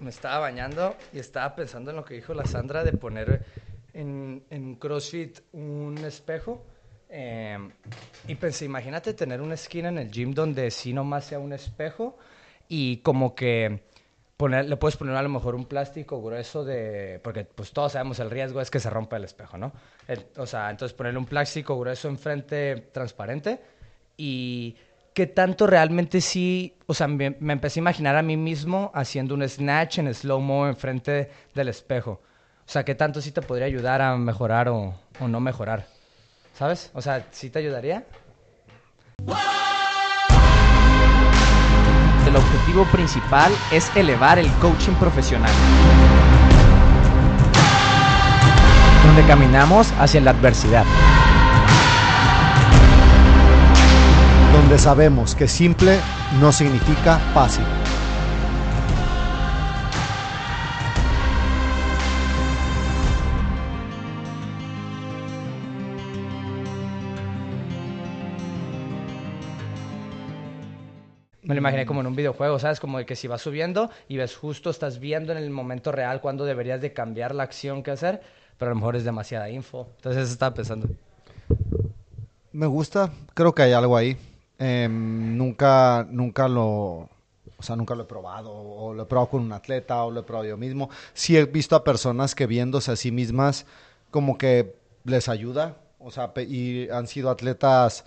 me estaba bañando y estaba pensando en lo que dijo la Sandra de poner en, en CrossFit un espejo. eh, y pensé, imagínate tener una esquina en el gym donde sí nomás sea un espejo y como que poner, le puedes poner a lo mejor un plástico grueso de... Porque pues todos sabemos el riesgo es que se rompa el espejo, ¿no? O sea, entonces ponerle un plástico grueso enfrente transparente y qué tanto realmente sí, o sea, me, empecé a imaginar a mí mismo haciendo un snatch en slow-mo enfrente del espejo. O sea, qué tanto sí te podría ayudar a mejorar o, o no mejorar. ¿Sabes? O sea, ¿sí te ayudaría? El objetivo principal es elevar el coaching profesional. Donde caminamos hacia la adversidad. Donde sabemos que simple no significa fácil. Me lo imaginé como en un videojuego, ¿sabes? Como de que si vas subiendo y ves justo, estás viendo en el momento real cuando deberías de cambiar la acción que hacer, pero a lo mejor es demasiada info. Entonces eso estaba pensando. Me gusta, creo que hay algo ahí. Em, nunca, nunca lo, o sea, nunca lo he probado, o lo he probado con un atleta, o lo he probado yo mismo. Sí he visto a personas que viéndose a sí mismas, como que les ayuda, o sea, y han sido atletas,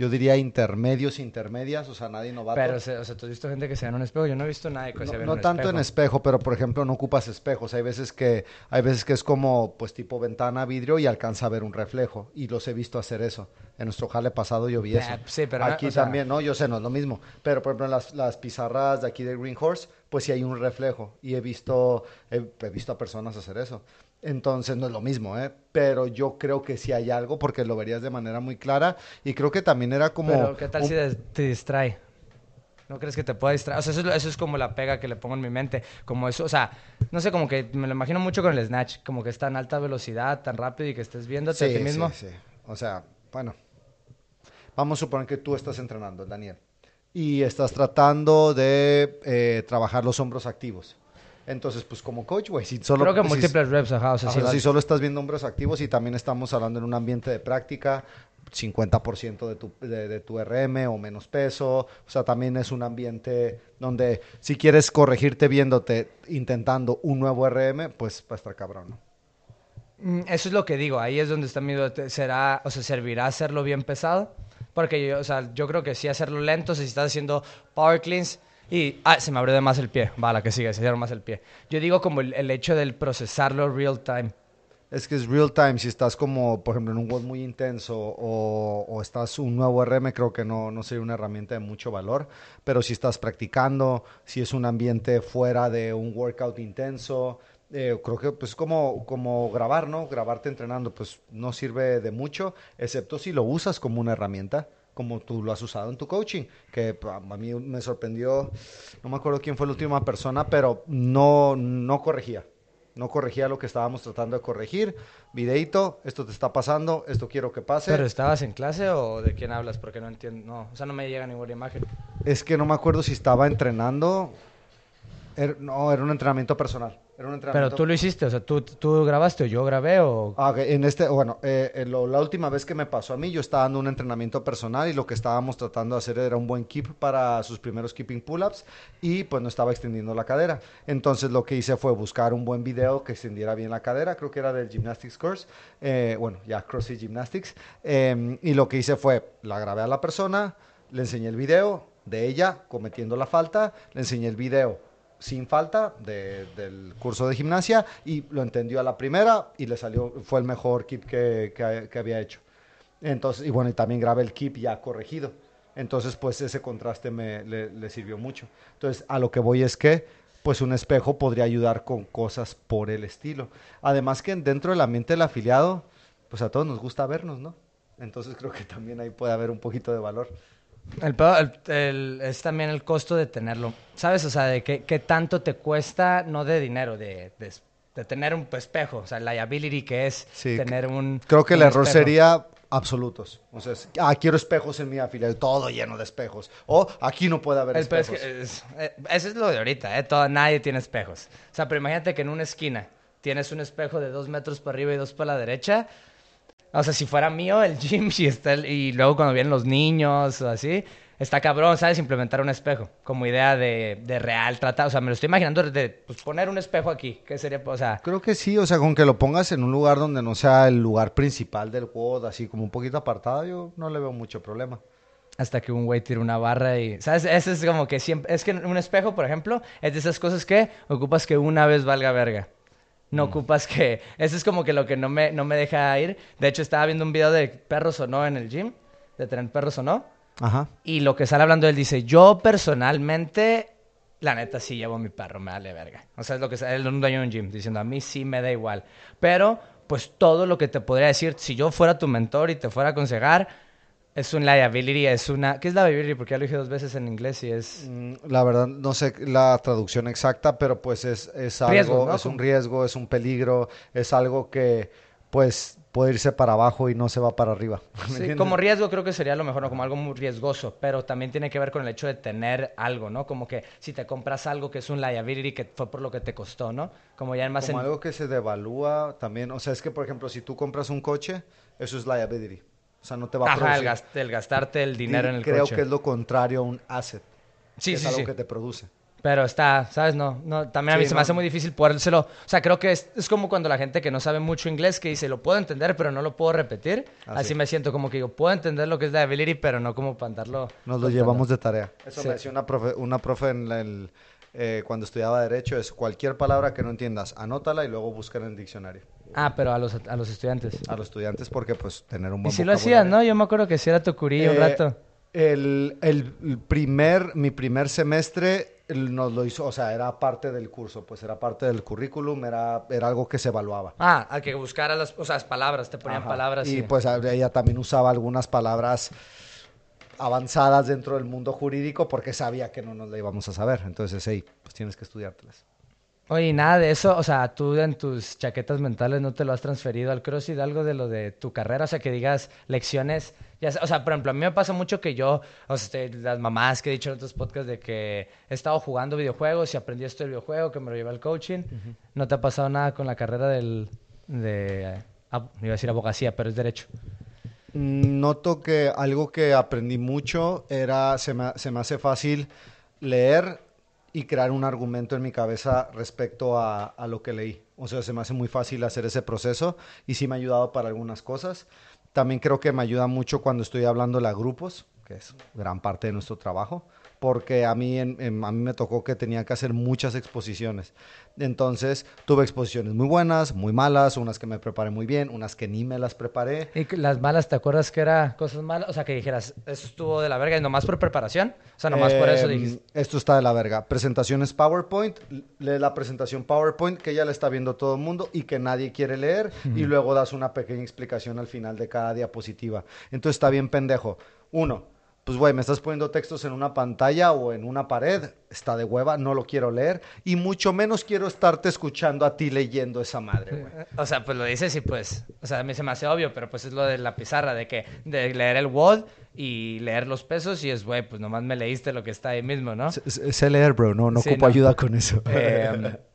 yo diría intermedios, intermedias, o sea, nadie novato. Pero, o sea, o sea, tú has visto gente que se ve en un espejo. Yo no he visto nadie que se ve no en un tanto espejo. en espejo, pero por ejemplo no ocupas espejos. Hay veces que hay veces que es como pues tipo ventana vidrio y alcanza a ver un reflejo y los he visto hacer eso. En nuestro jale pasado yo vi eso. Ah, sí, pero no, aquí sea- también, no, yo sé, no es lo mismo. Pero por ejemplo en las, las pizarras de aquí de Green Horse, pues sí hay un reflejo y he visto he, he visto a personas hacer eso. Entonces no es lo mismo, ¿eh? Pero yo creo que sí hay algo porque lo verías de manera muy clara y creo que también era como Pero ¿qué tal un- si te distrae? ¿No crees que te pueda distraer? O sea, eso es, lo- eso es como la pega que le pongo en mi mente. Como eso, o sea, no sé, como que me lo imagino mucho con el snatch. Como que está en alta velocidad, tan rápido y que estés viéndote a ti mismo. Sí, sí. O sea, bueno, vamos a suponer que tú estás entrenando, Daniel, y estás tratando de eh, trabajar los hombros activos. Entonces, pues como coach, güey, si solo... Creo que si- múltiples reps, ajá. O sea, Ajá, si si solo estás viendo hombros activos y también estamos hablando en un ambiente de práctica, 50% de tu, de, de tu RM o menos peso, o sea, también es un ambiente donde si quieres corregirte viéndote intentando un nuevo RM, pues va a estar cabrón, ¿no? Mm, Eso es lo que digo, ahí es donde está mi ¿Será, o sea, servirá hacerlo bien pesado? Porque yo, o sea, yo creo que sí hacerlo lento, o sea, si estás haciendo power cleans y, ah, se me abrió de más el pie, va, la que sigue, se cierra más el pie. Yo digo como el, el hecho del procesarlo real time. Es que es real time, si estás como, por ejemplo, en un WOD muy intenso o, o estás un nuevo RM, creo que no, no sería una herramienta de mucho valor, pero si estás practicando, si es un ambiente fuera de un workout intenso, eh, creo que pues como, como grabar, ¿no? Grabarte entrenando, pues no sirve de mucho, excepto si lo usas como una herramienta como tú lo has usado en tu coaching, que a mí me sorprendió, no me acuerdo quién fue la última persona, pero no, no corregía. No corregía lo que estábamos tratando de corregir. Videito, esto te está pasando, esto quiero que pase. ¿Pero estabas en clase o de quién hablas? Porque no entiendo, no, o sea, no me llega ninguna imagen. Es que no me acuerdo si estaba entrenando. Er- no, era un entrenamiento personal. Era un Pero entrenamiento tú lo hiciste, o sea, ¿tú, tú grabaste o yo grabé o... Ah, en este, bueno, eh, en lo- la última vez que me pasó a mí, yo estaba dando un entrenamiento personal y lo que estábamos tratando de hacer era un buen keep para sus primeros keeping pull-ups y pues no estaba extendiendo la cadera. Entonces lo que hice fue buscar un buen video que extendiera bien la cadera, creo que era del Gymnastics Course, eh, bueno, ya CrossFit Gymnastics, eh, y lo que hice fue, la grabé a la persona, le enseñé el video de ella cometiendo la falta, le enseñé el video sin falta de- del curso de gimnasia y lo entendió a la primera y le salió, fue el mejor keep que, había hecho. Entonces, y bueno, y también grabé el keep ya corregido. Entonces, pues ese contraste me, le, le sirvió mucho. Entonces, a lo que voy es que, pues un espejo podría ayudar con cosas por el estilo. Además que dentro del ambiente del afiliado, pues a todos nos gusta vernos, ¿no? Entonces creo que también ahí puede haber un poquito de valor. El, el- el- es también el costo de tenerlo. ¿Sabes? O sea, de qué, qué tanto te cuesta, no de dinero, de, de, de tener un espejo. O sea, la liability que es Sí, tener un. Creo que el un error espejo. sería absolutos. O sea, es, ah, quiero espejos en mi afiliado, todo lleno de espejos. O aquí no puede haber El es espejos. que es- eh, eso es lo de ahorita, ¿eh? Todo, nadie tiene espejos. O sea, pero imagínate que en una esquina tienes un espejo de dos metros para arriba y dos para la derecha. O sea, si fuera mío el gym y, está el- y luego cuando vienen los niños o así, está cabrón, ¿sabes? Implementar un espejo como idea de, de real tratar. O sea, me lo estoy imaginando de pues, poner un espejo aquí. ¿Qué sería? O sea, Creo que sí, o sea, con que lo pongas en un lugar donde no sea el lugar principal del WOD, así como un poquito apartado, yo no le veo mucho problema. hasta que un güey tire una barra y... ¿Sabes? Eso es como que siempre... Es que un espejo, por ejemplo, es de esas cosas que ocupas que una vez valga verga. No ocupas que... Eso es como que lo que no me, no me deja ir. De hecho, estaba viendo un video de perros o no en el gym. De tener perros o no. Ajá. Y lo que sale hablando él dice, yo personalmente, la neta sí llevo a mi perro, me vale verga. O sea, es lo que sale, un dueño de un gym, diciendo, a mí sí me da igual. Pero, pues todo lo que te podría decir, si yo fuera tu mentor y te fuera a aconsejar, es un liability, es una... ¿Qué es liability? Porque ya lo dije dos veces en inglés y es... Mm, La verdad, no sé la traducción exacta, pero pues es, es algo, Riesgo, ¿no? es un riesgo, es un peligro, es algo que pues puede irse para abajo y no se va para arriba. Como riesgo creo que sería lo mejor, ¿no? Como algo muy riesgoso, pero también tiene que ver con el hecho de tener algo, ¿no? Como que si te compras algo que es un liability que fue por lo que te costó, ¿no? Como ya más Como en... algo que se devalúa también, o sea, es que por ejemplo, si tú compras un coche, eso es liability. O sea, no te va a Ajá, el, producir. gas- el gastarte el dinero Y en el creo coche. que es lo contrario a un asset. Sí, es sí, algo sí. que te produce. Pero está, ¿sabes? No, no también a mí Sí, se no. me hace muy difícil podérselo. O sea, creo que es, es como cuando la gente que no sabe mucho inglés que dice, lo puedo entender, pero no lo puedo repetir. Así. Así me siento como que yo puedo entender lo que es liability, pero no como para andarlo. Nos lo llevamos de tarea. Eso Sí. me decía una profe, una profe en el, eh, cuando estudiaba Derecho, es cualquier palabra que no entiendas, anótala y luego búscala en el diccionario. Ah, pero a los, a los estudiantes. A los estudiantes porque pues tener un Y buen si lo hacían, vocabulario. ¿no? Yo me acuerdo que sí era tu curillo un Eh, rato. El, el- primer, mi primer semestre nos lo hizo, o sea, era parte del curso, pues era parte del currículum, era, era algo que se evaluaba. Ah, al que buscara las, o sea, las palabras, te ponían Ajá. palabras. Y sí. pues ella también usaba algunas palabras avanzadas dentro del mundo jurídico porque sabía que no nos la íbamos a saber. Entonces, hey, pues tienes que estudiártelas. Oye, nada de eso, o sea, tú en tus chaquetas mentales no te lo has transferido al CrossFit, algo de lo de tu carrera, o sea, que digas lecciones, ya sé- o sea, por ejemplo, a mí me pasa mucho que yo, o sea, este, las mamás que he dicho en otros podcasts de que he estado jugando videojuegos y aprendí esto del videojuego, que me lo llevé al coaching, ¿no te ha pasado nada con la carrera del, de, eh, ab- iba a decir abogacía, pero es derecho? Noto que algo que aprendí mucho era, se me, se me hace fácil leer y crear un argumento en mi cabeza respecto a, lo que leí. O sea, se me hace muy fácil hacer ese proceso y sí me ha ayudado para algunas cosas. También creo que me ayuda mucho cuando estoy hablando a grupos, que es gran parte de nuestro trabajo, porque a mí, en- en- a mí me tocó que tenía que hacer muchas exposiciones. Entonces, tuve exposiciones muy buenas, muy malas, unas que me preparé muy bien, unas que ni me las preparé. Y las malas, ¿te acuerdas que era cosas malas? O sea, que dijeras, eso estuvo de la verga y nomás por preparación, o sea, nomás por eso Em, dijiste. Esto está de la verga. Presentaciones PowerPoint. Lee la presentación PowerPoint que ya la está viendo todo el mundo y que nadie quiere leer. Y luego das una pequeña explicación al final de cada diapositiva. Entonces está bien pendejo. Uno, pues güey, me estás poniendo textos en una pantalla o en una pared. Está de hueva, no lo quiero leer. Y mucho menos quiero estarte escuchando a ti leyendo esa madre, güey. O sea, pues lo dices y pues, o sea, a mí se me hace obvio, pero pues es lo de la pizarra, de que, de leer el Word y leer los pesos y es, güey, pues nomás me leíste lo que está ahí mismo, ¿no? Sé- leer, bro. No, no Sí, ocupo no. ayuda con eso. Eh,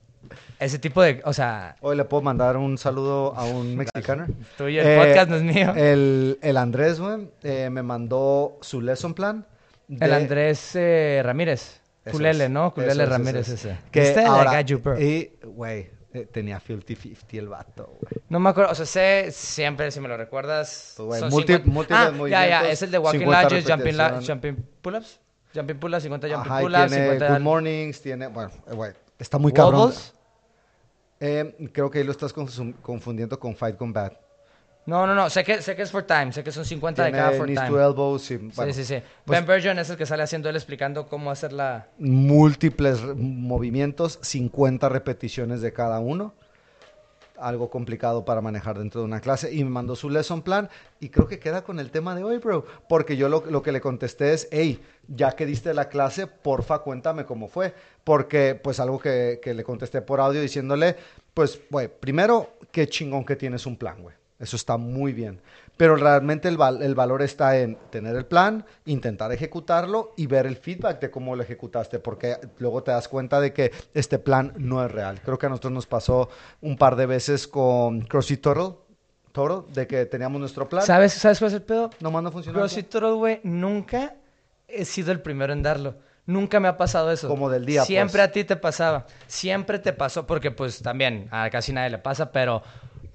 ese tipo de, o sea, Hoy le puedo mandar un saludo a un mexicano. tuyo, el podcast no es mío. El, el Andrés, güey, eh, me mandó su lesson plan. el de- Andrés eh, Ramírez, Culele, ¿no? Culele es, Ramírez es. ese. Que ¿Viste? ahora, Guy You Bro. y, güey, eh, tenía 50-50 el vato, güey. No me acuerdo, o sea, sé siempre, si me lo recuerdas. Pues, güey, son multi- 50 múltiples ah, ya, ya, movimientos, es el de Walking 50 Ledges, Jumping, la- jumping Pull-Ups. Jumping Pull-Ups, 50 Jumping Pull-Ups, tiene 50 Good Mornings, tiene, bueno, eh, güey, está muy cabrón. Eh, creo que ahí lo estás confundiendo con Fight Combat. No, no, no, sé que, sé que es for time, sé que son 50 de Tiene cada for knees time. to bueno, sí, sí, sí. pues- ben Bergeron es el que sale haciendo él explicando cómo hacer la... múltiples movimientos, 50 repeticiones de cada uno. Algo complicado para manejar dentro de una clase. Y me mandó su lesson plan. Y creo que queda con el tema de hoy, bro. Porque yo lo, que le contesté es, hey, ya que diste la clase, porfa, cuéntame cómo fue. Porque, pues, algo que, que le contesté por audio diciéndole, pues, güey, primero, qué chingón que tienes un plan, güey. Eso está muy bien. Pero realmente el, val- el valor está en tener el plan, intentar ejecutarlo y ver el feedback de cómo lo ejecutaste, porque luego te das cuenta de que este plan no es real. Creo que a nosotros nos pasó un par de veces con CrossFit Total, Total de que teníamos nuestro plan, ¿Sabes, ¿Sabes cuál es el pedo? nomás no funcionó. CrossFit Total, güey, nunca he sido el primero en darlo. Nunca me ha pasado eso. Como del día, Siempre pues. a ti te pasaba. Siempre te pasó, porque pues también a casi nadie le pasa, pero...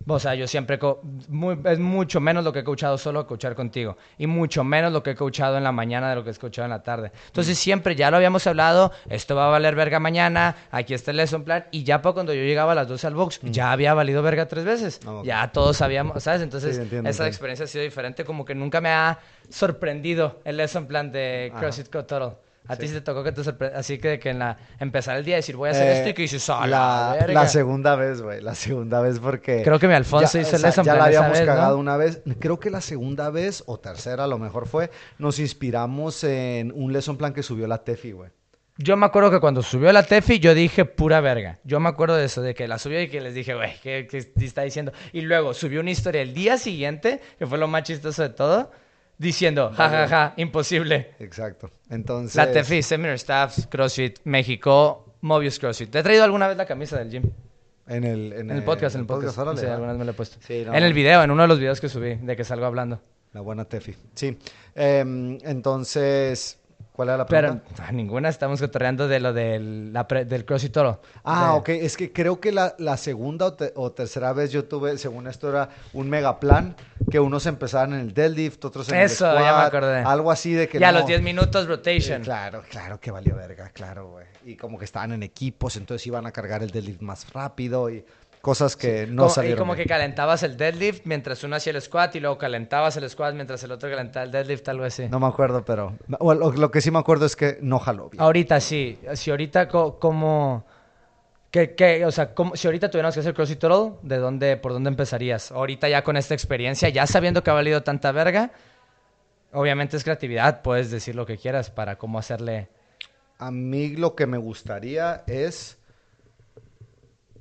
O sea, yo siempre... co- muy- es mucho menos lo que he coachado solo a coachar contigo. Y mucho menos lo que he coachado en la mañana de lo que he coachado en la tarde. Entonces Mm. siempre ya lo habíamos hablado. Esto va a valer verga mañana. Aquí está el lesson plan. Y ya para cuando yo llegaba a las 12 al box, ya había valido verga tres veces. Mm. Ah. Ya todos sabíamos, ¿sabes? Entonces Sí, entiendo, esa experiencia ha sido diferente. Como que nunca me ha sorprendido el lesson plan de. CrossFit Co A ti Sí. te tocó que te sorpre- Así que, que en la empezar el día decir voy a hacer Eh, esto y que dices, "A la la, verga". la segunda vez, güey, la segunda vez porque... Creo que mi Alfonso ya, hizo el lesson Ya la esa habíamos vez, ¿no? cagado una vez. Creo que la segunda vez, o tercera a lo mejor fue, nos inspiramos en un lesson plan que subió la Tefi, güey. Yo me acuerdo que cuando subió la Tefi, yo dije pura verga. Yo me acuerdo de eso, de que la subió y que les dije, güey, ¿qué, qué está diciendo? Y luego subió una historia el día siguiente, que fue lo más chistoso de todo, diciendo, ja, ja, ja, imposible. Exacto. Entonces... La Tefi, Seminar Staffs, CrossFit, México, Mobius CrossFit. ¿Te he traído alguna vez la camisa del gym? En el, En el podcast, en el podcast. sí, alguna vez me la he puesto. Sí, no. En el video, en uno de los videos que subí, de que salgo hablando. La buena Tefi. Sí. Em, entonces, ¿cuál era la Pero pregunta? ah, ninguna estamos cotorreando de lo del, la pre- del CrossFit Toro. Ah, De- ok. Es que creo que la, la segunda o, te- o tercera vez yo tuve, según esto, era un mega plan que unos empezaban en el deadlift, otros en Eso, el ya me acordé. Algo así de que Ya a no- los 10 minutos rotation. Eh, claro, claro que valió verga, claro, güey. Y como que estaban en equipos, entonces iban a cargar el deadlift más rápido y cosas que no Como- salieron. y como bien. que calentabas el deadlift mientras uno hacía el squat y luego calentabas el squat mientras el otro calentaba el deadlift, algo así. No me acuerdo, pero... o lo, lo que sí me acuerdo es que no jaló bien. Ahorita sí. Si ahorita co- como... Que, que, o sea, como- si ahorita tuviéramos que hacer CrossFit Total, ¿de dónde, por dónde empezarías? Ahorita ya con esta experiencia, ya sabiendo que ha valido tanta verga, obviamente es creatividad, puedes decir lo que quieras para cómo hacerle... A mí lo que me gustaría es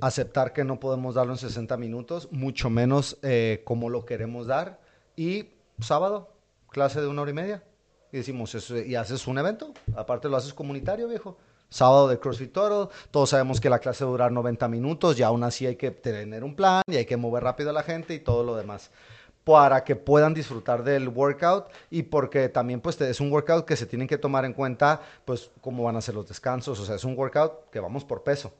aceptar que no podemos darlo en 60 minutos, mucho menos eh, como lo queremos dar. Y sábado, clase de una hora y media. Y decimos, eso- y haces un evento, aparte lo haces comunitario, viejo. Sábado de CrossFit Total, todos sabemos que la clase durar 90 minutos y aún así hay que tener un plan y hay que mover rápido a la gente y todo lo demás para que puedan disfrutar del workout y porque también pues es un workout que se tienen que tomar en cuenta pues cómo van a ser los descansos, o sea, es un workout que vamos por peso.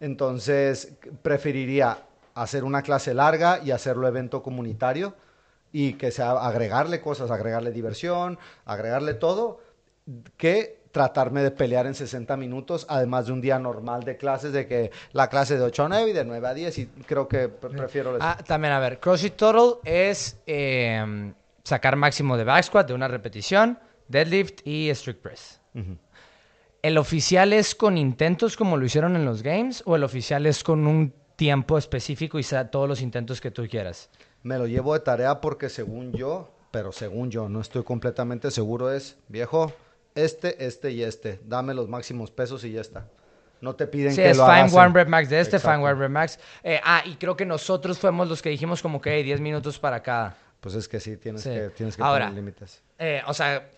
Entonces, preferiría hacer una clase larga y hacerlo evento comunitario y que sea agregarle cosas, agregarle diversión, agregarle todo, que tratarme de pelear en 60 minutos, además de un día normal de clases, de que la clase de 8 a 9 y de 9 a 10, y creo que pre- prefiero. Ah, también, a ver, CrossFit Total es eh, sacar máximo de back squat de una repetición, deadlift y strict press. Ujú. ¿El oficial es con intentos como lo hicieron en los games o el oficial es con un tiempo específico y todos los intentos que tú quieras? Me lo llevo de tarea porque según yo, pero según yo, no estoy completamente seguro, es, viejo, este, este y este, dame los máximos pesos y ya está. No te piden Sí, que es lo Fine hagas One Rep Max de este, Exacto. Fine One Rep Max. Eh, ah, y creo que nosotros fuimos los que dijimos como que hey, 10 minutos para cada. Pues es que sí, tienes Sí. que, tienes que Ahora, poner límites. Eh, o sea,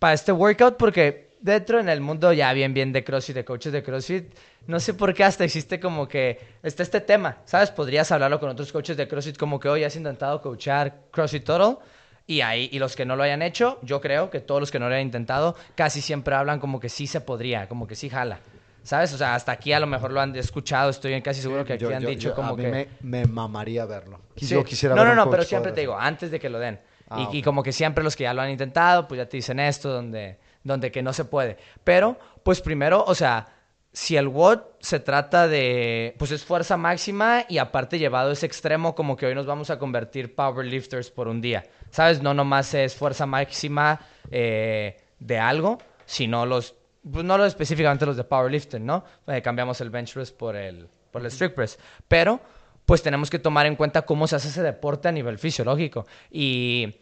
para este workout, porque dentro en el mundo ya bien, bien de CrossFit, de coaches de CrossFit, no sé por qué hasta existe como que está este tema, ¿sabes? Podrías hablarlo con otros coaches de CrossFit como que hoy has intentado coachar CrossFit Total y ahí, y los que no lo hayan hecho, yo creo que todos los que no lo hayan intentado, casi siempre hablan como que sí se podría, como que sí jala. ¿Sabes? O sea, hasta aquí a lo mejor lo han escuchado, estoy casi seguro que aquí Yo- han yo- dicho yo- como a mí que... me, me mamaría verlo. Sí. Yo quisiera no, no, no, pero siempre te digo, antes de que lo den. Ah, y, y ok. como que siempre los que ya lo han intentado, pues ya te dicen esto, donde, donde que no se puede. Pero, pues primero, o sea, si el WOD se trata de, pues es fuerza máxima y aparte llevado a ese extremo, como que hoy nos vamos a convertir powerlifters por un día. ¿Sabes? No nomás es fuerza máxima eh, de algo, sino los, pues no lo específicamente los de powerlifting, ¿no? Eh, cambiamos el bench press por el, por el strict press. Pero, pues tenemos que tomar en cuenta cómo se hace ese deporte a nivel fisiológico. Y,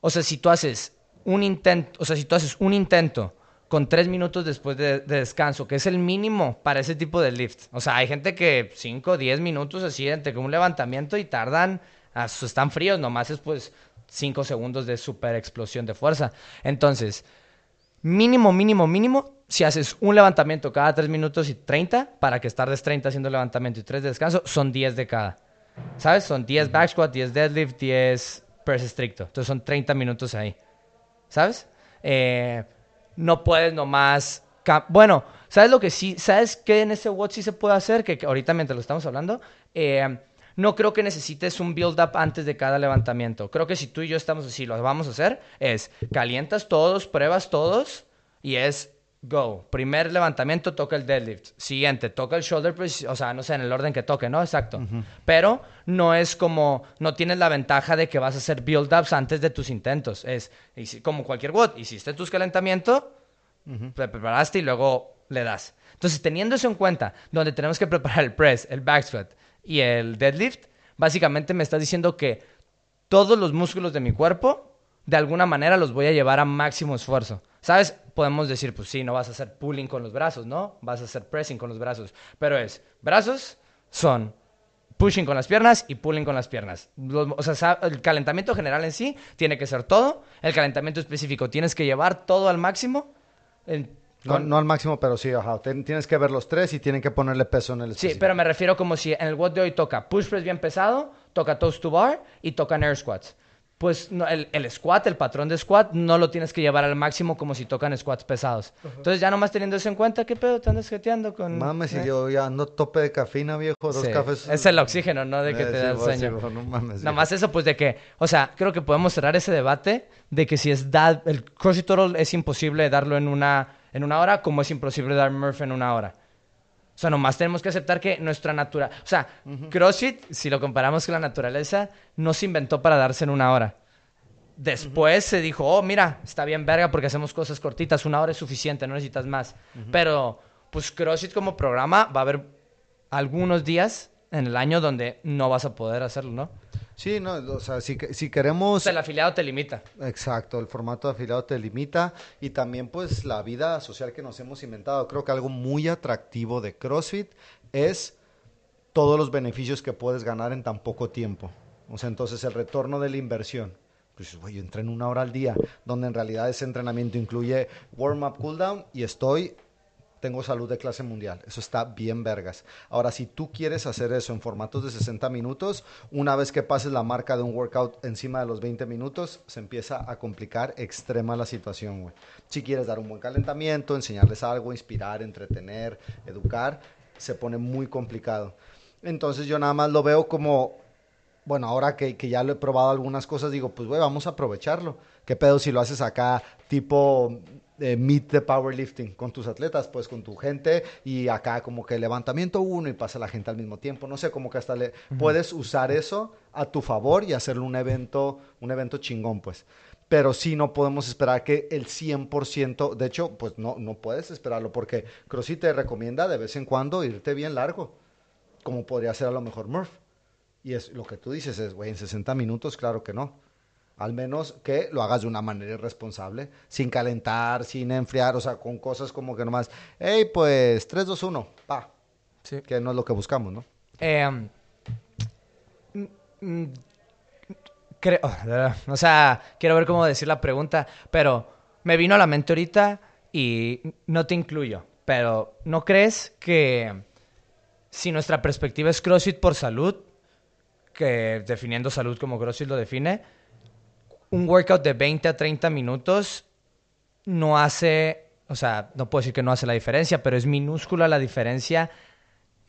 o sea, si tú haces un intento, o sea, si tú haces un intento con tres minutos después de, de descanso, que es el mínimo para ese tipo de lift. O sea, hay gente que cinco, diez minutos así entre un levantamiento y tardan Ah, están fríos, nomás es pues 5 segundos de super explosión de fuerza. Entonces, mínimo, mínimo, mínimo, si haces un levantamiento cada 3 minutos y 30, para que tardes 30 haciendo levantamiento y 3 de descanso, son 10 de cada. ¿Sabes? Son 10 back squat, 10 deadlift, 10 press estricto. Entonces son 30 minutos ahí. ¿Sabes? Eh, no puedes nomás... Bueno, ¿sabes lo que sí? ¿Sabes qué en ese WOD sí se puede hacer? Que, que ahorita mientras lo estamos hablando, eh, no creo que necesites un build-up antes de cada levantamiento. Creo que si tú y yo estamos así, lo vamos a hacer, es calientas todos, pruebas todos y es go. Primer levantamiento toca el deadlift. Siguiente, toca el shoulder press, o sea, no sé, en el orden que toque, ¿no? Exacto. Pero no es como, no tienes la ventaja de que vas a hacer build-ups antes de tus intentos. Es como cualquier WOD, hiciste tus calentamientos, te preparaste y luego le das. Entonces, teniendo eso en cuenta, donde tenemos que preparar el press, el back squat y el deadlift, básicamente me estás diciendo que todos los músculos de mi cuerpo, de alguna manera los voy a llevar a máximo esfuerzo. ¿Sabes? Podemos decir, pues sí, no vas a hacer pulling con los brazos, ¿no? Vas a hacer pressing con los brazos. Pero es, brazos son pushing con las piernas y pulling con las piernas. Los- o sea, el calentamiento general en sí tiene que ser todo. El calentamiento específico tienes que llevar todo al máximo. No, con- no al máximo, pero sí, ajá. Ten- tienes que ver los tres y tienen que ponerle peso en el Sí, específico. pero me refiero como si en el WOD de hoy toca push press bien pesado, toca toast to bar y tocan air squats. Pues no, el, el squat, el patrón de squat, no lo tienes que llevar al máximo como si tocan squats pesados. Entonces, ya nomás teniendo eso en cuenta, ¿qué pedo te andas jeteando con...? Mames, eh? y yo ya ando tope de cafeína, viejo. Dos Sí, cafés. Es el oxígeno, ¿no? De que Eh, te sí, da el sí, sueño. vos, no mames, Nada viejo. más eso, pues de que, o sea, creo que podemos cerrar ese debate de que si es da, el CrossFit Total es imposible darlo en una, en una hora, como es imposible dar Murph en una hora. O sea, nomás tenemos que aceptar que nuestra naturaleza, o sea, CrossFit, si lo comparamos con la naturaleza, no se inventó para darse en una hora. Después se dijo, oh, mira, está bien verga porque hacemos cosas cortitas, una hora es suficiente, no necesitas más. Pero, pues CrossFit como programa va a haber algunos días en el año donde no vas a poder hacerlo, ¿no? Sí, no, o sea, si, si queremos... el afiliado te limita. Exacto, el formato de afiliado te limita y también pues la vida social que nos hemos inventado. Creo que algo muy atractivo de CrossFit es todos los beneficios que puedes ganar en tan poco tiempo. O sea, entonces el retorno de la inversión. Pues, güey, yo entreno una hora al día, donde en realidad ese entrenamiento incluye warm-up, cool-down y estoy tengo salud de clase mundial. Eso está bien vergas. Ahora, si tú quieres hacer eso en formatos de 60 minutos, una vez que pases la marca de un workout encima de los 20 minutos, se empieza a complicar extrema la situación, güey. Si quieres dar un buen calentamiento, enseñarles algo, inspirar, entretener, educar, se pone muy complicado. Entonces yo nada más lo veo como, bueno, ahora que, que ya lo he probado algunas cosas, digo, pues, güey, vamos a aprovecharlo. ¿Qué pedo si lo haces acá, tipo eh, meet the powerlifting con tus atletas, pues con tu gente y acá como que levantamiento uno y pasa la gente al mismo tiempo. No sé, como que hasta le puedes usar eso a tu favor y hacerlo un evento, un evento chingón, pues. Pero sí no podemos esperar que el 100%, de hecho, pues no, no puedes esperarlo porque CrossFit te recomienda de vez en cuando irte bien largo, como podría ser a lo mejor Murph. Y es lo que tú dices es, güey, en 60 minutos, claro que no. Al menos que lo hagas de una manera irresponsable, sin calentar, sin enfriar, o sea, con cosas como que nomás, hey, pues 3, 2, 1, pa. Sí. Que no es lo que buscamos, ¿no? Eh, mm, mm, creo, o sea, quiero ver cómo decir la pregunta, pero me vino a la mente ahorita y no te incluyo, pero ¿no crees que si nuestra perspectiva es CrossFit por salud, que definiendo salud como CrossFit lo define, un workout de 20 a 30 minutos no hace, o sea, no puedo decir que no hace la diferencia, pero es minúscula la diferencia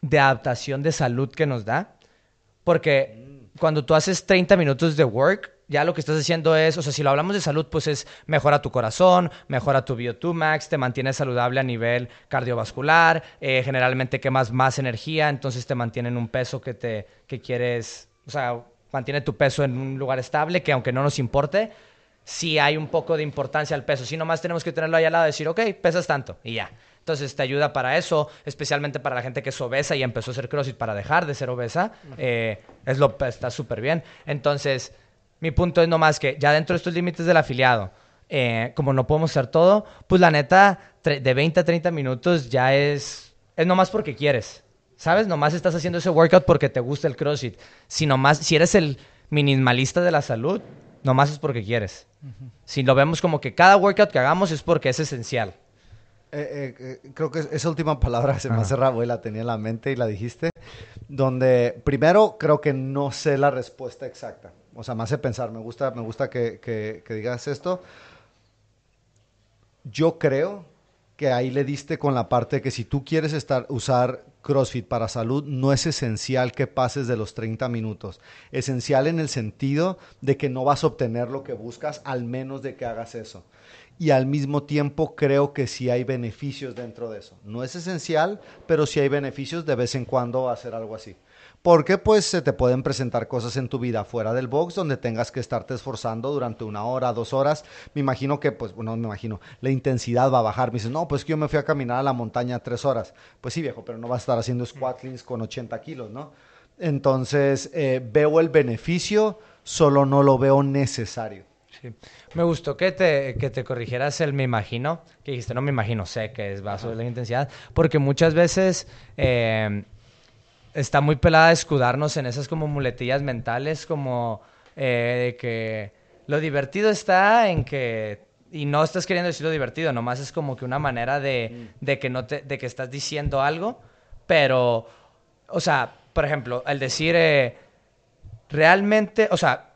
de adaptación de salud que nos da. Porque cuando tú haces 30 minutos de work, ya lo que estás haciendo es, o sea, si lo hablamos de salud, pues es mejora tu corazón, mejora tu VO2 max, te mantienes saludable a nivel cardiovascular, eh, generalmente quemas más energía, entonces te mantiene en un peso que, te, que quieres, o sea, mantiene tu peso en un lugar estable, que aunque no nos importe, sí hay un poco de importancia al peso. Si nomás tenemos que tenerlo ahí al lado y decir, ok, pesas tanto y ya. Entonces te ayuda para eso, especialmente para la gente que es obesa y empezó a hacer CrossFit para dejar de ser obesa. eh, es lo, está súper bien. Entonces, mi punto es nomás que ya dentro de estos límites del afiliado, eh, como no podemos hacer todo, pues la neta, de 20 a 30 minutos ya es, es nomás porque quieres. ¿Sabes? Nomás estás haciendo ese workout porque te gusta el CrossFit. Si nomás, si eres el minimalista de la salud, nomás es porque quieres. Si lo vemos como que cada workout que hagamos es porque es esencial. Eh, eh, eh, creo que esa última palabra se me hace raro, la tenía en la mente y la dijiste, donde primero creo que no sé la respuesta exacta. O sea, me hace pensar, me gusta, me gusta que, que, que digas esto. Yo creo que ahí le diste con la parte de que si tú quieres estar, usar CrossFit para salud, no es esencial que pases de los 30 minutos. Esencial en el sentido de que no vas a obtener lo que buscas, al menos de que hagas eso. Y al mismo tiempo creo que sí hay beneficios dentro de eso. No es esencial, pero sí hay beneficios de vez en cuando hacer algo así porque pues se te pueden presentar cosas en tu vida fuera del box donde tengas que estarte esforzando durante una hora, dos horas. Me imagino que, pues, bueno, me imagino, la intensidad va a bajar. Me dices, no, pues que yo me fui a caminar a la montaña tres horas. Pues sí, viejo, pero no vas a estar haciendo squatlings con 80 kilos, ¿no? Entonces, eh, veo el beneficio, solo no lo veo necesario. Sí. Me gustó que te, que te corrigieras el me imagino, que dijiste no me imagino, sé que es va a subir la intensidad, porque muchas veces eh, está muy pelada escudarnos en esas como muletillas mentales, como eh, de que lo divertido está en que y no estás queriendo decir lo divertido, nomás es como que una manera de, mm. de, que no te, de que estás diciendo algo, pero, o sea, por ejemplo, al decir eh, realmente, o sea,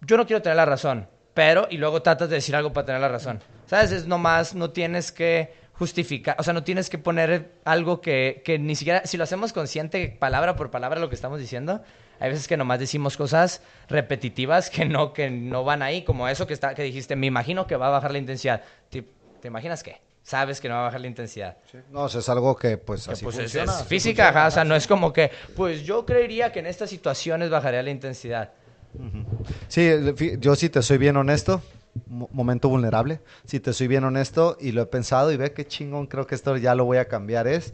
yo no quiero tener la razón, pero, y luego tratas de decir algo para tener la razón. ¿Sabes? Es nomás, no tienes que justificar, o sea, no tienes que poner algo que, que, ni siquiera, si lo hacemos consciente palabra por palabra lo que estamos diciendo, hay veces que nomás decimos cosas repetitivas que no, que no van ahí, como eso que, está, que dijiste, me imagino que va a bajar la intensidad. ¿Te, imaginas qué? Sabes que no va a bajar la intensidad. No, eso es algo que pues así pues, funciona, es, física, o sea, no es como que, pues yo creería que en estas situaciones bajaría la intensidad. Sí, yo sí te soy bien honesto, momento vulnerable. Si te soy bien honesto y lo he pensado y ve qué chingón, creo que esto ya lo voy a cambiar, es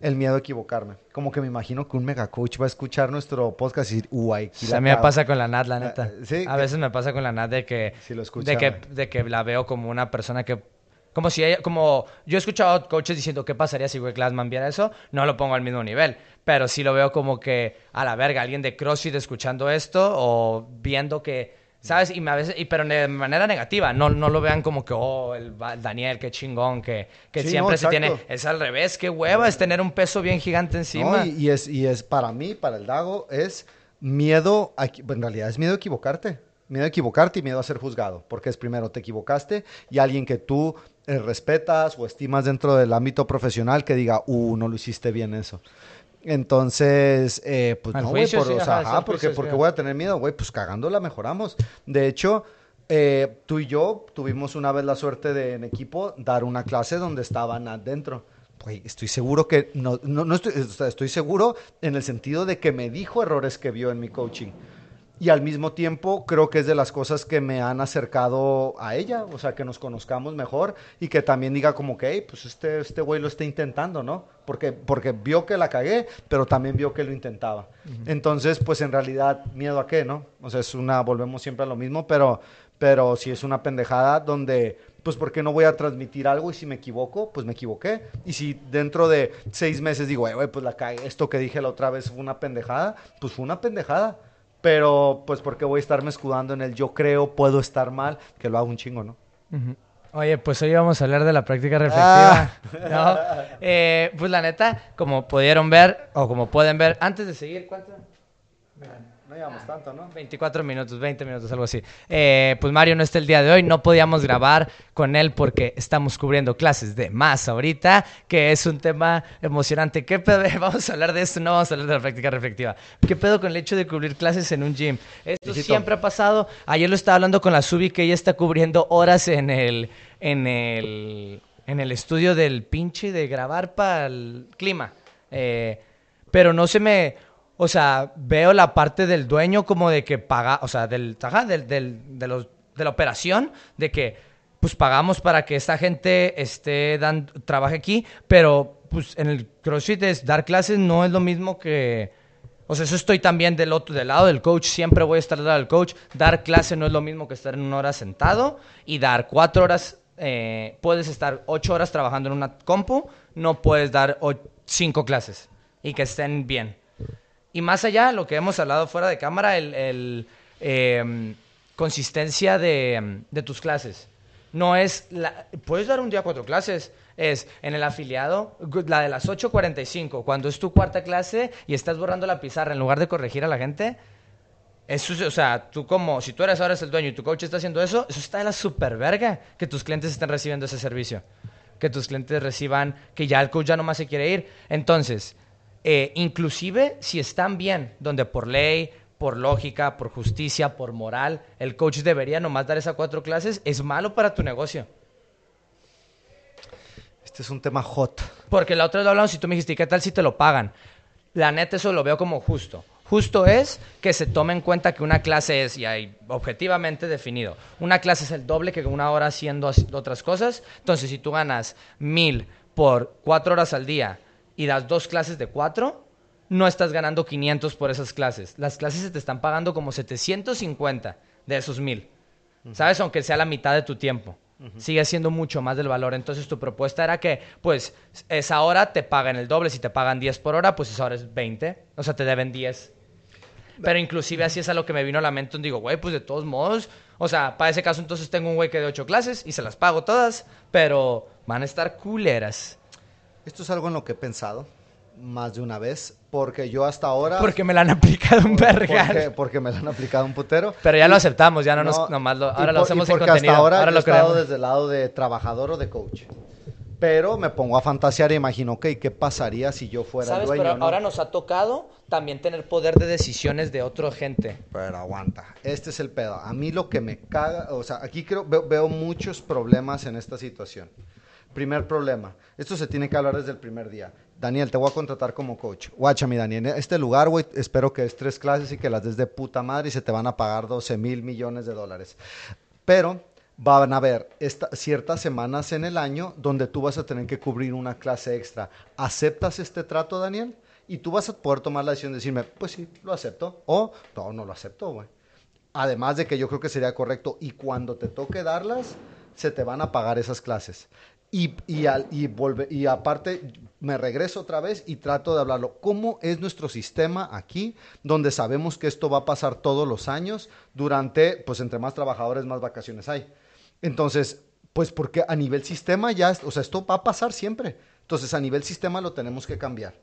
el miedo a equivocarme. Como que me imagino que un mega coach va a escuchar nuestro podcast y decir, uy, aquí la me pasa con la Nat, la neta. Ah, ¿Sí? A veces me pasa con la Nat de que, de que, de que la veo como una persona que como si ella, como yo he escuchado coaches diciendo qué pasaría si Greg Glassman viera eso, no lo pongo al mismo nivel, pero sí lo veo como que a la verga, alguien de CrossFit escuchando esto o viendo que ¿Sabes? Y a veces, y, pero de manera negativa, no, no lo vean como que, oh, el, Daniel, qué chingón, que, que siempre se tiene. Es al revés, qué hueva es tener un peso bien gigante encima. y, es, y es para mí, para el Dago, es miedo, a, en realidad es miedo a equivocarte. Miedo a equivocarte y miedo a ser juzgado. Porque es primero, te equivocaste y alguien que tú eh, respetas o estimas dentro del ámbito profesional que diga, uh, no lo hiciste bien eso. Entonces, eh, pues no, güey, por, o sea, porque, porque voy a tener miedo, güey, pues cagándola mejoramos. De hecho, eh, tú y yo tuvimos una vez la suerte de en equipo dar una clase donde estaban adentro. Güey, estoy seguro que, no, no, no estoy, estoy seguro en el sentido de que me dijo errores que vio en mi coaching y al mismo tiempo creo que es de las cosas que me han acercado a ella, o sea, que nos conozcamos mejor y que también diga como que, hey, pues este, este güey lo está intentando, ¿no? Porque, porque vio que la cagué, pero también vio que lo intentaba. Entonces, pues en realidad, miedo a qué, ¿no? O sea, es una, volvemos siempre a lo mismo, pero, pero si es una pendejada donde, pues, ¿por qué no voy a transmitir algo y si me equivoco, pues me equivoqué? Y si dentro de seis meses digo, güey, pues la cagué, esto que dije la otra vez fue una pendejada, pues fue una pendejada pero, pues, porque voy a estarme escudando en el yo creo, puedo estar mal, que lo hago un chingo, ¿no? Oye, pues hoy vamos a hablar de la práctica reflexiva. Ah. Eh, pues la neta, como pudieron ver, o como pueden ver, antes de seguir, ¿cuánto? No llevamos tanto, ¿no? 24 minutos, 20 minutos, algo así. Eh, pues Mario no está el día de hoy, no podíamos grabar con él porque estamos cubriendo clases de más ahorita, que es un tema emocionante. ¿Qué pedo? Vamos a hablar de esto, no vamos a hablar de la práctica reflectiva. ¿Qué pedo con el hecho de cubrir clases en un gym? Esto siempre ha pasado. Ayer lo estaba hablando con la Subi, que ella está cubriendo horas en el, en el, en el estudio del pinche de grabar para el clima. Eh, pero no se me o sea, veo la parte del dueño como de que paga, o sea, del, del, del, de, los, de la operación, de que pues pagamos para que esta gente esté dando, trabaje aquí, pero pues en el CrossFit es dar clases no es lo mismo que... O sea, eso estoy también del otro del lado del coach, siempre voy a estar del lado del coach. Dar clase no es lo mismo que estar en una hora sentado y dar cuatro horas, eh, puedes estar ocho horas trabajando en una compu, no puedes dar cinco clases y que estén bien. Y más allá, lo que hemos hablado fuera de cámara, el, eh, consistencia de, de tus clases. No es, la, puedes dar un día cuatro clases, es en el afiliado, la de las 8.45, cuando es tu cuarta clase y estás borrando la pizarra en lugar de corregir a la gente, eso, es- o sea, tú como, si tú eres ahora el dueño y tu coach está haciendo eso, eso está de la super verga, que tus clientes estén recibiendo ese servicio. Que tus clientes reciban, que ya el coach ya nomás se quiere ir. Entonces, eh, inclusive si están bien, donde por ley, por lógica, por justicia, por moral, el coach debería nomás dar esas cuatro clases, es malo para tu negocio. Este es un tema hot. Porque la otra vez lo hablamos y tú me dijiste, ¿y qué tal si te lo pagan? La neta eso lo veo como justo. Justo es que se tome en cuenta que una clase es, y hay objetivamente definido, una clase es el doble que una hora haciendo as- otras cosas. Entonces, si tú ganas mil por cuatro horas al día y das dos clases de cuatro, no estás ganando 500 por esas clases. Las clases se te están pagando como 750 de esos mil. ¿Sabes? Aunque sea la mitad de tu tiempo. Sigue siendo mucho más del valor. Entonces tu propuesta era que, pues, esa hora te pagan el doble. Si te pagan 10 por hora, pues esa hora es 20. O sea, te deben 10. Pero inclusive así es a lo que me vino a la mente. Digo, güey, pues de todos modos. O sea, para ese caso entonces tengo un güey que de 8 clases y se las pago todas. Pero van a estar culeras. Esto es algo en lo que he pensado más de una vez, porque yo hasta ahora... Porque me la han aplicado un porque, vergal. porque me lo han aplicado un putero. Pero ya lo aceptamos, ya no, No, nos... Nomás lo, y ahora lo por- hacemos y en porque contenido. hasta ahora, ahora yo lo he estado desde el lado de trabajador o de coach. Pero me pongo a fantasear e imagino, ok, ¿qué pasaría si yo fuera el ¿Sabes? dueño? Pero no? ahora nos ha tocado también tener poder de decisiones de otra gente. Pero aguanta, este es el pedo. A mí lo que me caga, o sea, aquí creo, veo, veo muchos problemas en esta situación. Primer problema, esto se tiene que hablar desde el primer día. Daniel, te voy a contratar como coach. Guacha, mi Daniel, en este lugar, güey, espero que des tres clases y que las des de puta madre y se te van a pagar 12 mil millones de dólares. Pero van a haber esta- ciertas semanas en el año donde tú vas a tener que cubrir una clase extra. ¿Aceptas este trato, Daniel? Y tú vas a poder tomar la decisión de decirme, pues sí, lo acepto. O, no, no lo acepto, güey. Además de que yo creo que sería correcto. Y cuando te toque darlas, se te van a pagar esas clases. Y, y, al- y, volve- y aparte, me regreso otra vez y trato de hablarlo. ¿Cómo es nuestro sistema aquí, donde sabemos que esto va a pasar todos los años? Durante, pues entre más trabajadores, más vacaciones hay. Entonces, pues porque a nivel sistema ya, o sea, esto va a pasar siempre. Entonces, a nivel sistema lo tenemos que cambiar.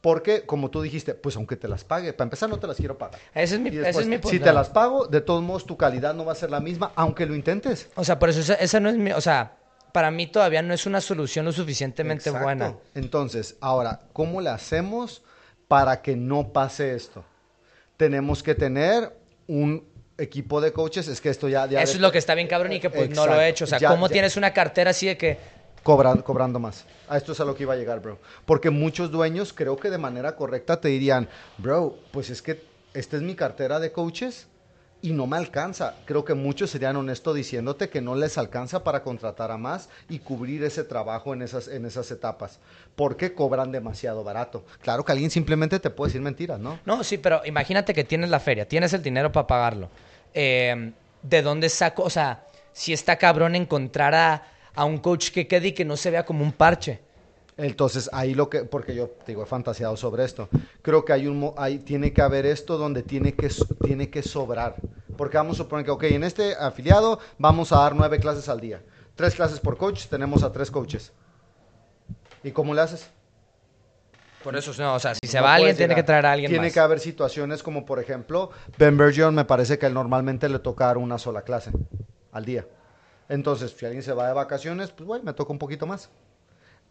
Porque, como tú dijiste, pues aunque te las pague, para empezar no te las quiero pagar. Ese es mi, ese después, es mi si punto. te las pago, de todos modos tu calidad no va a ser la misma, aunque lo intentes. O sea, por eso esa, esa no es mi... O sea, para mí todavía no es una solución lo suficientemente Exacto. buena. Entonces, ahora, ¿cómo le hacemos para que no pase esto? Tenemos que tener un equipo de coaches, es que esto ya... ya Eso de- es lo que está bien cabrón y que pues no lo he hecho. O sea, Ya- ¿cómo ya- tienes una cartera así de que... Cobra- cobrando más. A esto es a lo que iba a llegar, bro. Porque muchos dueños creo que de manera correcta te dirían, bro, pues es que esta es mi cartera de coaches y no me alcanza. Creo que muchos serían honestos diciéndote que no les alcanza para contratar a más y cubrir ese trabajo en esas, en esas etapas. Porque cobran demasiado barato. Claro que alguien simplemente te puede decir mentiras, ¿no? No, sí, pero imagínate que tienes la feria, tienes el dinero para pagarlo. Eh, ¿De dónde saco? O sea, si está cabrón encontrar a, a un coach que quede y que no se vea como un parche. Entonces, ahí lo que, porque yo te digo, he fantaseado sobre esto. Creo que hay un, mo- hay, tiene que haber esto donde tiene que, tiene que sobrar. Porque vamos a suponer que, ok, en este afiliado vamos a dar nueve clases al día. Tres clases por coach, tenemos a tres coaches. ¿Y cómo le haces? Por eso, no, o sea, si se No va alguien, tiene que traer a alguien Tiene más. que haber situaciones como, por ejemplo, Ben Bergeron me parece que él normalmente le toca dar una sola clase al día. Entonces, si alguien se va de vacaciones, pues, bueno, me toca un poquito más.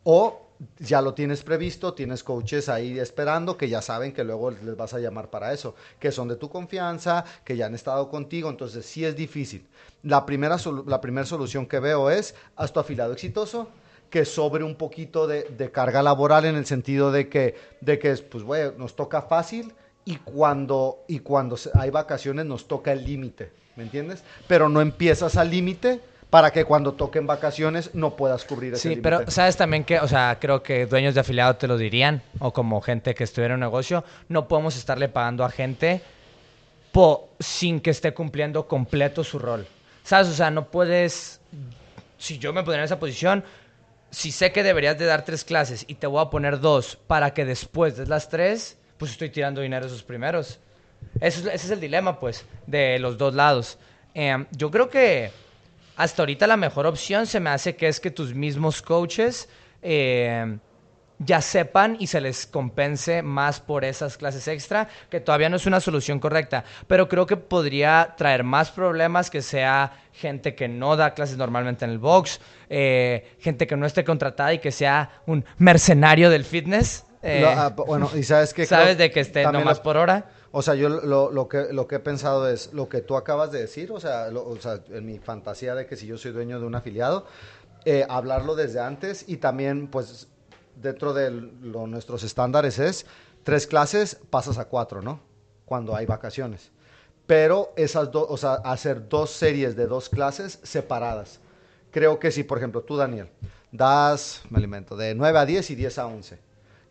O ya lo tienes previsto, tienes coaches ahí esperando que ya saben que luego les vas a llamar para eso, que son de tu confianza, que ya han estado contigo, entonces sí es difícil. La primera, la primera solución que veo es, haz tu afilado exitoso, que sobre un poquito de, carga laboral en el sentido de que, de que pues, güey, nos toca fácil y cuando, y cuando hay vacaciones nos toca el límite, ¿me entiendes? Pero no empiezas al límite para que cuando toquen vacaciones no puedas cubrir ese Sí, pero sabes también que, o sea, creo que dueños de afiliado te lo dirían, o como gente que estuviera en un negocio, no podemos estarle pagando a gente po- sin que esté cumpliendo completo su rol. ¿Sabes? O sea, no puedes, si yo me pondría en esa posición, si sé que deberías de dar tres clases y te voy a poner dos para que después des las tres, pues estoy tirando dinero esos primeros. Ese es, ese es el dilema, pues, de los dos lados. Em, yo creo que hasta ahorita la mejor opción se me hace que es que tus mismos coaches em, ya sepan y se les compense más por esas clases extra, que todavía no es una solución correcta, pero creo que podría traer más problemas que sea gente que no da clases normalmente en el box, eh, gente que no esté contratada y que sea un mercenario del fitness. eh, Lo- ah, bueno, y sabes que sabes de que esté nomás por hora. O sea, yo lo, lo que, lo que he pensado es lo que tú acabas de decir, o sea, lo- o sea, en mi fantasía de que si yo soy dueño de un afiliado, eh, hablarlo desde antes y también, pues, dentro de lo- nuestros estándares es tres clases, pasas a cuatro, ¿no? Cuando hay vacaciones. Pero esas dos, o sea, hacer dos series de dos clases separadas. Creo que si, por ejemplo, tú, Daniel, das, me alimento, de 9 a 10 y 10 a 11.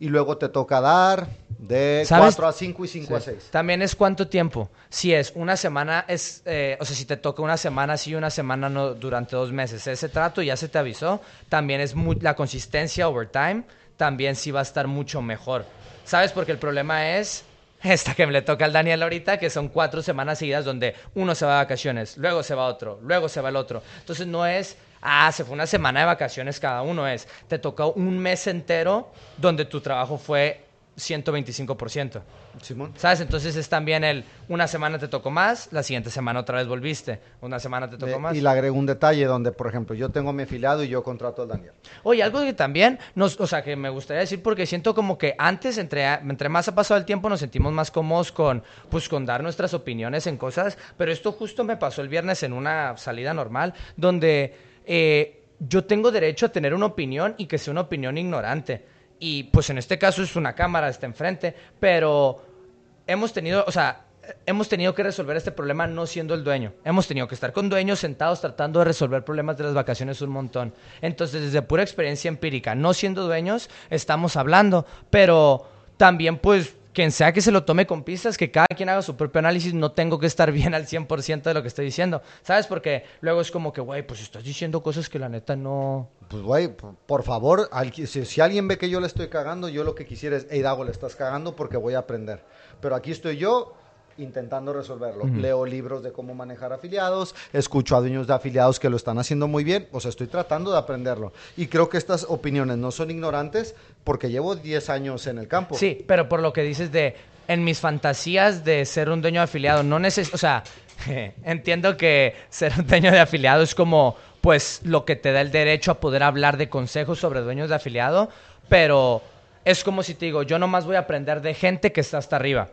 Y luego te toca dar de ¿Sabes? 4 a 5 y 5 a 6. También es cuánto tiempo. Si es una semana, es, eh, o sea, si te toca una semana sí y una semana no durante dos meses, ese trato ya se te avisó. También es la consistencia over time, también sí va a estar mucho mejor. ¿Sabes? Porque el problema es esta que me le toca al Daniel ahorita, que son cuatro semanas seguidas donde uno se va de vacaciones, luego se va otro, luego se va el otro. Entonces no es, ah, se fue una semana de vacaciones cada uno, es, te tocó un mes entero donde tu trabajo fue 125%. Simón. ¿Sabes? Entonces es también el, una semana te tocó más, la siguiente semana otra vez volviste, una semana te tocó más. y le agrego un detalle donde, por ejemplo, yo tengo mi afiliado y yo contrato al Daniel. Oye, algo que también, nos, o sea, que me gustaría decir porque siento como que antes, entre, entre más ha pasado el tiempo, nos sentimos más cómodos con, pues, con dar nuestras opiniones en cosas, pero esto justo me pasó el viernes en una salida normal, donde eh, yo tengo derecho a tener una opinión y que sea una opinión ignorante. Y pues en este caso es una cámara, está enfrente, pero hemos tenido, o sea, hemos tenido que resolver este problema no siendo el dueño. Hemos tenido que estar con dueños sentados tratando de resolver problemas de las vacaciones un montón. Entonces, desde pura experiencia empírica, no siendo dueños, estamos hablando, pero también pues quien sea que se lo tome con pistas, que cada quien haga su propio análisis, no tengo que estar bien al 100% de lo que estoy diciendo. ¿Sabes? Porque luego es como que, güey, pues estás diciendo cosas que la neta no... Pues, güey, por, favor, si, si alguien ve que yo le estoy cagando, yo lo que quisiera es, hey, Dago, le estás cagando porque voy a aprender. Pero aquí estoy yo intentando resolverlo. Leo libros de cómo manejar afiliados, escucho a dueños de afiliados que lo están haciendo muy bien, o sea, estoy tratando de aprenderlo. Y creo que estas opiniones no son ignorantes porque llevo 10 años en el campo. Sí, pero por lo que dices de en mis fantasías de ser un dueño de afiliado, no necesito, o sea, entiendo que ser un dueño de afiliado es como pues lo que te da el derecho a poder hablar de consejos sobre dueños de afiliado, pero es como si te digo, yo nomás voy a aprender de gente que está hasta arriba.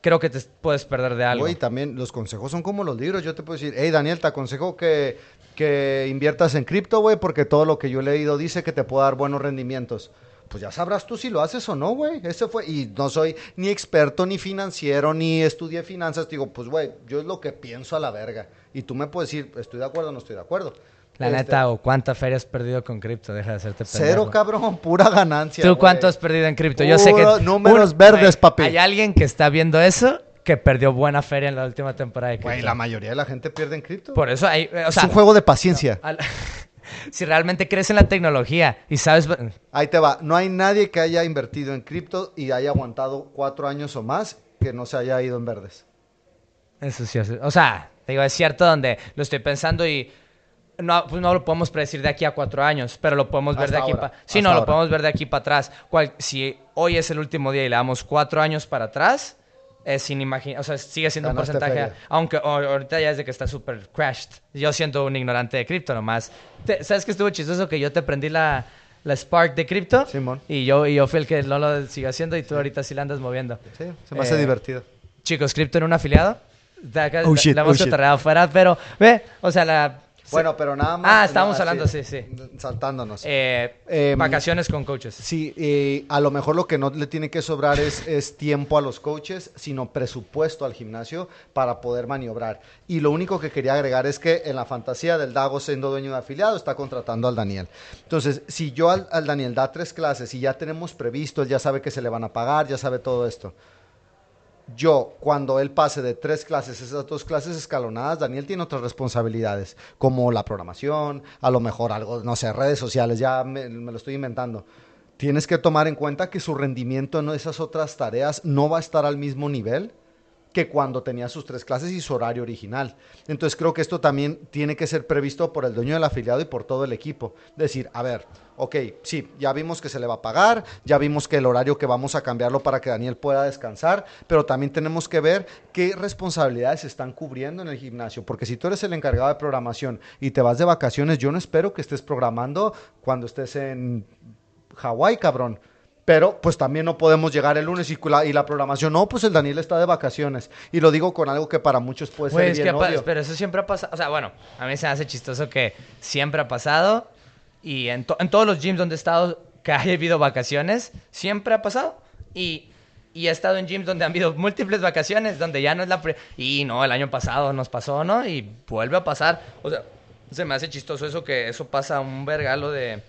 Creo que te puedes perder de algo. Güey, también los consejos son como los libros. Yo te puedo decir, hey Daniel, te aconsejo que, que inviertas en cripto, güey, porque todo lo que yo he leído dice que te puede dar buenos rendimientos. Pues ya sabrás tú si lo haces o no, güey. Ese fue, y no soy ni experto, ni financiero, ni estudié finanzas. Te digo, pues, güey, yo es lo que pienso a la verga. Y tú me puedes decir, estoy de acuerdo o no estoy de acuerdo. La Este, neta, o cuánta feria has perdido con cripto, deja de hacerte pendejo. Cero, cabrón, pura ganancia. ¿Tú cuánto has perdido en cripto? Yo sé que... Números un- verdes, güey, papi. Hay alguien que está viendo eso que perdió buena feria en la última temporada de cripto. Güey, la mayoría de la gente pierde en cripto. Por eso hay... O sea, es un juego de paciencia. si realmente crees en la tecnología y sabes... Ahí te va. No hay nadie que haya invertido en cripto y haya aguantado cuatro años o más que no se haya ido en verdes. Eso sí, o sea, te digo, es cierto donde lo estoy pensando y no, pues no lo podemos predecir de aquí a cuatro años, pero lo podemos ver Hasta de aquí para... Sí, hasta no, lo podemos ver de aquí para atrás. Cual- si hoy es el último día y le damos cuatro años para atrás, es sin imaginar, o sea, sigue siendo Ganaste un porcentaje, feria. aunque o- ahorita ya es de que está súper crashed. Yo siento un ignorante de cripto nomás. Te- ¿Sabes qué estuvo chistoso? Que yo te prendí la, la Spark de cripto Simón. y yo, y yo fui el que no lo siguió haciendo y tú ahorita sí la andas moviendo. Sí, se me hace Eh, divertido. Chicos, cripto en un afiliado. De acá- Oh, la- shit, la hemos oh, afuera, pero ve, o sea, la. Bueno, pero nada más. Ah, estábamos hablando, sí, sí. Saltándonos. eh, Em, vacaciones con coaches. Sí, eh, a lo mejor lo que no le tiene que sobrar es, es tiempo a los coaches, sino presupuesto al gimnasio para poder maniobrar. Y lo único que quería agregar es que en la fantasía del Dago siendo dueño de afiliado está contratando al Daniel. Entonces, si yo al, al Daniel da tres clases y ya tenemos previsto, él ya sabe que se le van a pagar, ya sabe todo esto. Yo, cuando él pase de tres clases, esas dos clases escalonadas, Daniel tiene otras responsabilidades, como la programación, a lo mejor algo, no sé, redes sociales, ya me, me lo estoy inventando. Tienes que tomar en cuenta que su rendimiento en esas otras tareas no va a estar al mismo nivel que cuando tenía sus tres clases y su horario original. Entonces creo que esto también tiene que ser previsto por el dueño del afiliado y por todo el equipo. Decir, a ver, ok, sí, ya vimos que se le va a pagar, ya vimos que el horario que vamos a cambiarlo para que Daniel pueda descansar, pero también tenemos que ver qué responsabilidades se están cubriendo en el gimnasio, porque si tú eres el encargado de programación y te vas de vacaciones, yo no espero que estés programando cuando estés en Hawái, cabrón. Pero pues también no podemos llegar el lunes y la, y la programación, no, pues el Daniel está de vacaciones. Y lo digo con algo que para muchos puede ser es bien que pero eso siempre ha pasado. O sea, bueno, a mí se me hace chistoso que siempre ha pasado. Y en, to- en todos los gyms donde he estado, que haya habido vacaciones, siempre ha pasado. Y, y he estado en gyms donde han habido múltiples vacaciones, donde ya no es la... y no, el año pasado nos pasó, ¿no? Y vuelve a pasar. O sea, se me hace chistoso eso que eso pasa un vergalo de...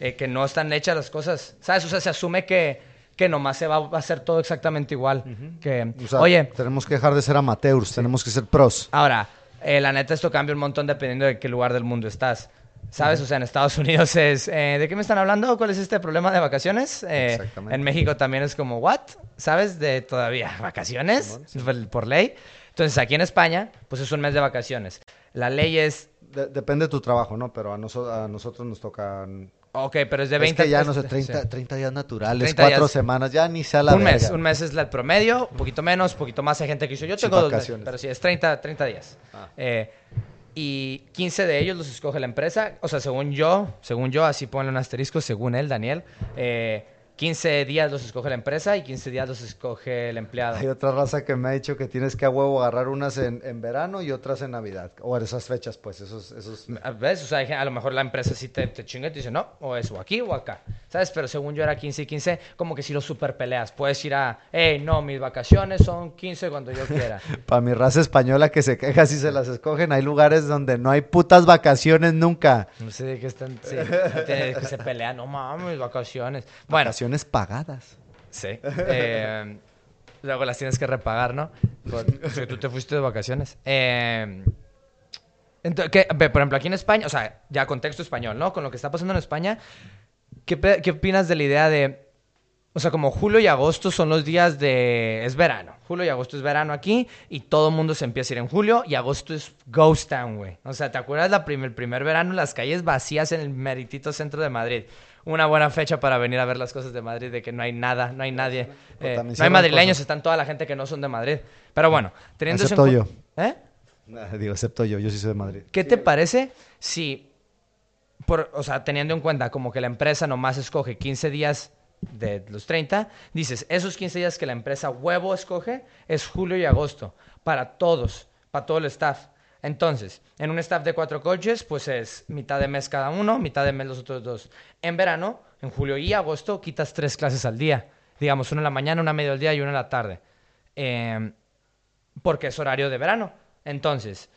eh, que no están hechas las cosas. ¿Sabes? O sea, se asume que, que nomás se va a hacer todo exactamente igual. Que, O sea, oye, tenemos que dejar de ser amateurs, tenemos que ser pros. Ahora, eh, la neta, esto cambia un montón dependiendo de qué lugar del mundo estás. ¿Sabes? O sea, en Estados Unidos es... eh, ¿De qué me están hablando? ¿Cuál es este problema de vacaciones? Eh, Exactamente. En México también es como, ¿what? ¿Sabes? De todavía vacaciones, por, por ley. Entonces, aquí en España, pues es un mes de vacaciones. La ley es... De- depende de tu trabajo, ¿no? Pero a, noso- a nosotros nos tocan... Ok, pero es de 20... es que ya no sé, 30, sí. 30 días naturales, 30 cuatro días. semanas, ya ni sea la un mes, verga. un mes es el promedio, un poquito menos, un poquito más. Hay gente que dice, yo tengo dos meses, pero sí, es 30, 30 días. Ah. Eh, y 15 de ellos los escoge la empresa. O sea, según yo, según yo, así ponle un asterisco, según él, Daniel. eh, 15 días los escoge la empresa y 15 días los escoge el empleado. Hay otra raza que me ha dicho que tienes que a huevo agarrar unas en, en verano y otras en Navidad. O en esas fechas, pues, esos... esos... ¿Ves? O sea, a lo mejor la empresa sí te, te chinga y te dice, no, o es o aquí o acá. ¿Sabes? Pero según yo era 15 y 15, como que si lo super peleas. Puedes ir a, hey, no, mis vacaciones son 15 cuando yo quiera. Para mi raza española que se queja si se las escogen, hay lugares donde no hay putas vacaciones nunca. No sé de qué están. Sí, que se pelean. No mames, vacaciones. Bueno, Vacaciones pagadas. sí. eh, luego las tienes que repagar, ¿no? Por, porque tú te fuiste de vacaciones. Eh, ento- ¿qué- por ejemplo, aquí en España, o sea, ya contexto español, ¿no? Con lo que está pasando en España, ¿qué, qué opinas de la idea de. O sea, como julio y agosto son los días de... Es verano. Julio y agosto es verano aquí y todo el mundo se empieza a ir en julio y agosto es Ghost Town, güey. O sea, ¿te acuerdas la prim- el primer verano las calles vacías en el meritito centro de Madrid? Una buena fecha para venir a ver las cosas de Madrid, de que no hay nada, no hay nadie. Eh, no hay madrileños, cosas. están toda la gente que no son de Madrid. Pero bueno, teniendo Excepto cu- ¿Eh? Digo, excepto yo, yo sí soy de Madrid. ¿Qué te parece si, por, o sea, teniendo en cuenta como que la empresa nomás escoge 15 días de los 30, dices, esos 15 días que la empresa huevo escoge es julio y agosto, para todos, para todo el staff. Entonces, en un staff de cuatro coaches, pues es mitad de mes cada uno, mitad de mes los otros dos. En verano, en julio y agosto, quitas tres clases al día. Digamos, una en la mañana, una a día y una en la tarde. Em, porque es horario de verano. Entonces,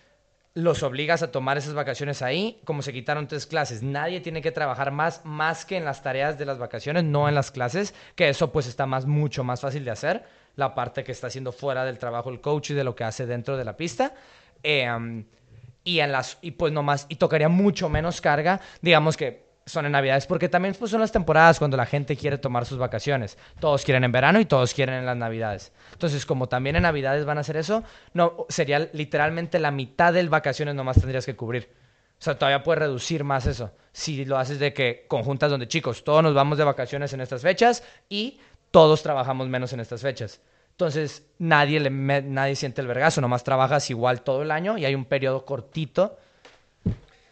los obligas a tomar esas vacaciones ahí, como se quitaron tres clases. Nadie tiene que trabajar más, más que en las tareas de las vacaciones, no en las clases, que eso pues está más, mucho más fácil de hacer. La parte que está haciendo fuera del trabajo el coach y de lo que hace dentro de la pista. Em, y en las, y pues nomás, y tocaría mucho menos carga, digamos que son en Navidades, porque también pues, son las temporadas cuando la gente quiere tomar sus vacaciones. Todos quieren en verano y todos quieren en las Navidades. Entonces, como también en Navidades van a hacer eso, no, sería literalmente la mitad del vacaciones nomás tendrías que cubrir. O sea, todavía puedes reducir más eso. Si lo haces de que conjuntas donde, chicos, todos nos vamos de vacaciones en estas fechas y todos trabajamos menos en estas fechas. Entonces, nadie, le nadie siente el vergazo, nomás trabajas igual todo el año y hay un periodo cortito.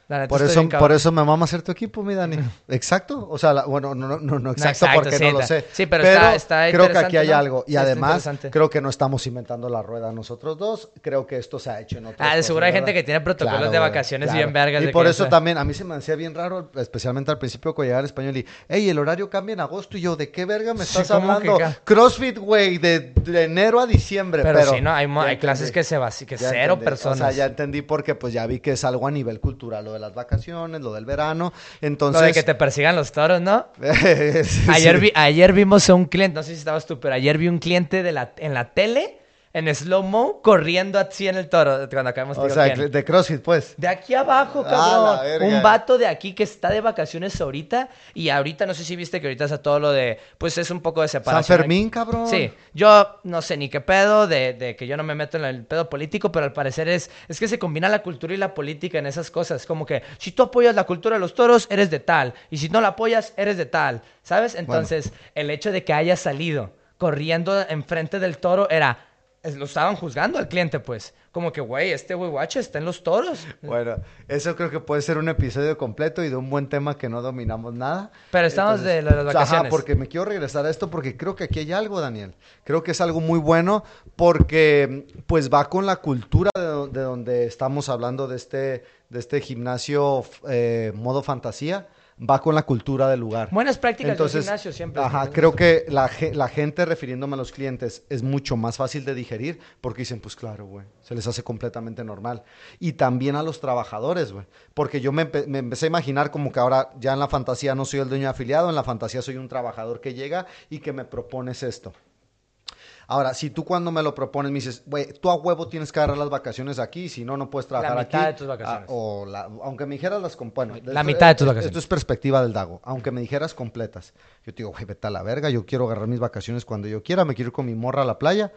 La Por eso, por eso me mama ser tu equipo, mi Dani. ¿Exacto? O sea, la- bueno, no, no, no, no exacto, exacto, porque sí, no lo sé. sí, pero está- está creo que aquí hay ¿no? algo. Y Sí, además, creo que no estamos inventando la rueda nosotros dos. Creo que esto se ha hecho en otras Ah, de seguro hay gente que tiene protocolos Claro, de vacaciones claro. bien vergas. Y de por eso esa- también, a mí se me hacía bien raro, especialmente al principio cuando llegaba al español y, hey, el horario cambia en agosto. Y yo, ¿de qué verga me Sí, estás ¿cómo que hablando? CrossFit, güey, de, de enero a diciembre. Pero, Pero, sí, ¿no? Hay, hay clases que se vaci- que cero personas. O sea, ya entendí porque pues ya vi que es algo a nivel cultural, de las vacaciones, lo del verano. Entonces... Lo de que te persigan los toros, ¿no? Sí, Ayer, vi, ayer vimos a un cliente, no sé si estabas tú, pero ayer vi un cliente de la, en la tele en slow-mo corriendo así en el toro cuando acabamos O sea, de CrossFit, pues. De aquí abajo, cabrón. Un vato de aquí que está de vacaciones ahorita. Y ahorita, no sé si viste que ahorita está todo lo de. Pues es un poco de San separación. Fermín, cabrón. Sí, yo no sé ni qué pedo de, de que yo no me meto en el pedo político, pero al parecer es, es que se combina la cultura y la política en esas cosas. Como que si tú apoyas la cultura de los toros, eres de tal. Y si no la apoyas, eres de tal. ¿Sabes? Entonces, el hecho de que haya salido corriendo enfrente del toro era. Lo estaban juzgando al cliente, pues. Como que, güey, este güey guache está en los toros. Bueno, eso creo que puede ser un episodio completo y de un buen tema que no dominamos nada. Pero estamos de lo de las vacaciones. Ajá, porque me quiero regresar a esto porque creo que aquí hay algo, Daniel. Creo que es algo muy bueno porque pues va con la cultura de donde estamos hablando de este, de este gimnasio eh, modo fantasía. Va con la cultura del lugar. Buenas prácticas Entonces, del gimnasio siempre. Ajá, creo que la gente refiriéndome a los clientes es mucho más fácil de digerir porque dicen, pues claro, güey, se les hace completamente normal. Y también a los trabajadores, güey, porque yo me, empe- me empecé a imaginar como que ahora ya en la fantasía no soy el dueño afiliado, en la fantasía soy un trabajador que llega y que me propones esto. Ahora, si tú cuando me lo propones me dices, güey, tú a huevo tienes que agarrar las vacaciones aquí, si no, no puedes trabajar mitad aquí. de tus vacaciones. Ah, o la- aunque me dijeras las... Bueno, La esto- mitad de tus vacaciones. Esto es perspectiva del Dago. Aunque me dijeras completas. Yo te digo, güey, vete a la verga, yo quiero agarrar mis vacaciones cuando yo quiera, me quiero ir con mi morra a la playa,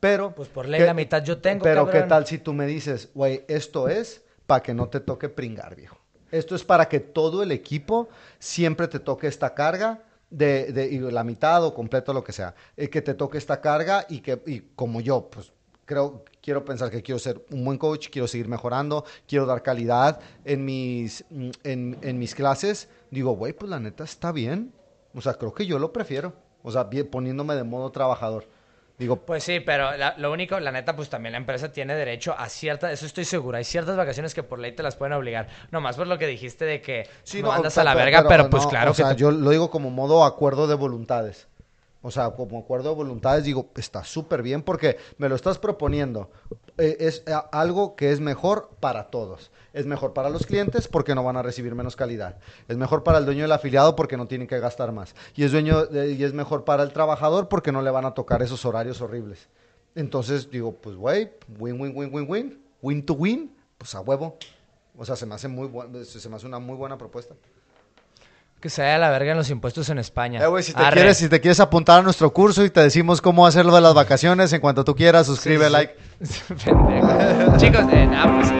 pero... Pues por ley ¿qué- la mitad yo tengo, Pero cabrón. qué tal si tú me dices, güey, esto es para que no te toque pringar, viejo. Esto es para que todo el equipo siempre te toque esta carga de, de- la mitad o completo lo que sea, eh, que te toque esta carga y que y como yo, pues creo, quiero pensar que quiero ser un buen coach, quiero seguir mejorando, quiero dar calidad en mis, mm, en, en mis clases. Digo, güey, pues la neta está bien. O sea, creo que yo lo prefiero. O sea, bien- poniéndome de modo trabajador. Digo, Pues sí, pero la- lo único, la neta, pues también la empresa tiene derecho a ciertas, eso estoy seguro, hay ciertas vacaciones que por ley te las pueden obligar. Nomás por lo que dijiste de que Sí, no, andas a la verga, pero, pues no, claro o que sea, te- yo lo digo como modo acuerdo de voluntades. O sea, como acuerdo de voluntades, digo, está súper bien porque me lo estás proponiendo. Eh, es eh, algo que es mejor para todos. Es mejor para los clientes porque no van a recibir menos calidad. Es mejor para el dueño del afiliado porque no tienen que gastar más. Y es, dueño, y es mejor para el trabajador porque no le van a tocar esos horarios horribles. Entonces digo, pues güey, win, win, win, win, win. Win to win, pues a huevo. O sea, se me hace muy se me hace una muy buena propuesta. Que se vaya a la verga en los impuestos en España. Eh, güey, si te, quieres, si te quieres apuntar a nuestro curso y te decimos cómo hacerlo de las vacaciones, en cuanto tú quieras, suscribe, Sí, sí. like. Pendejo. Chicos, eh, nada, pues,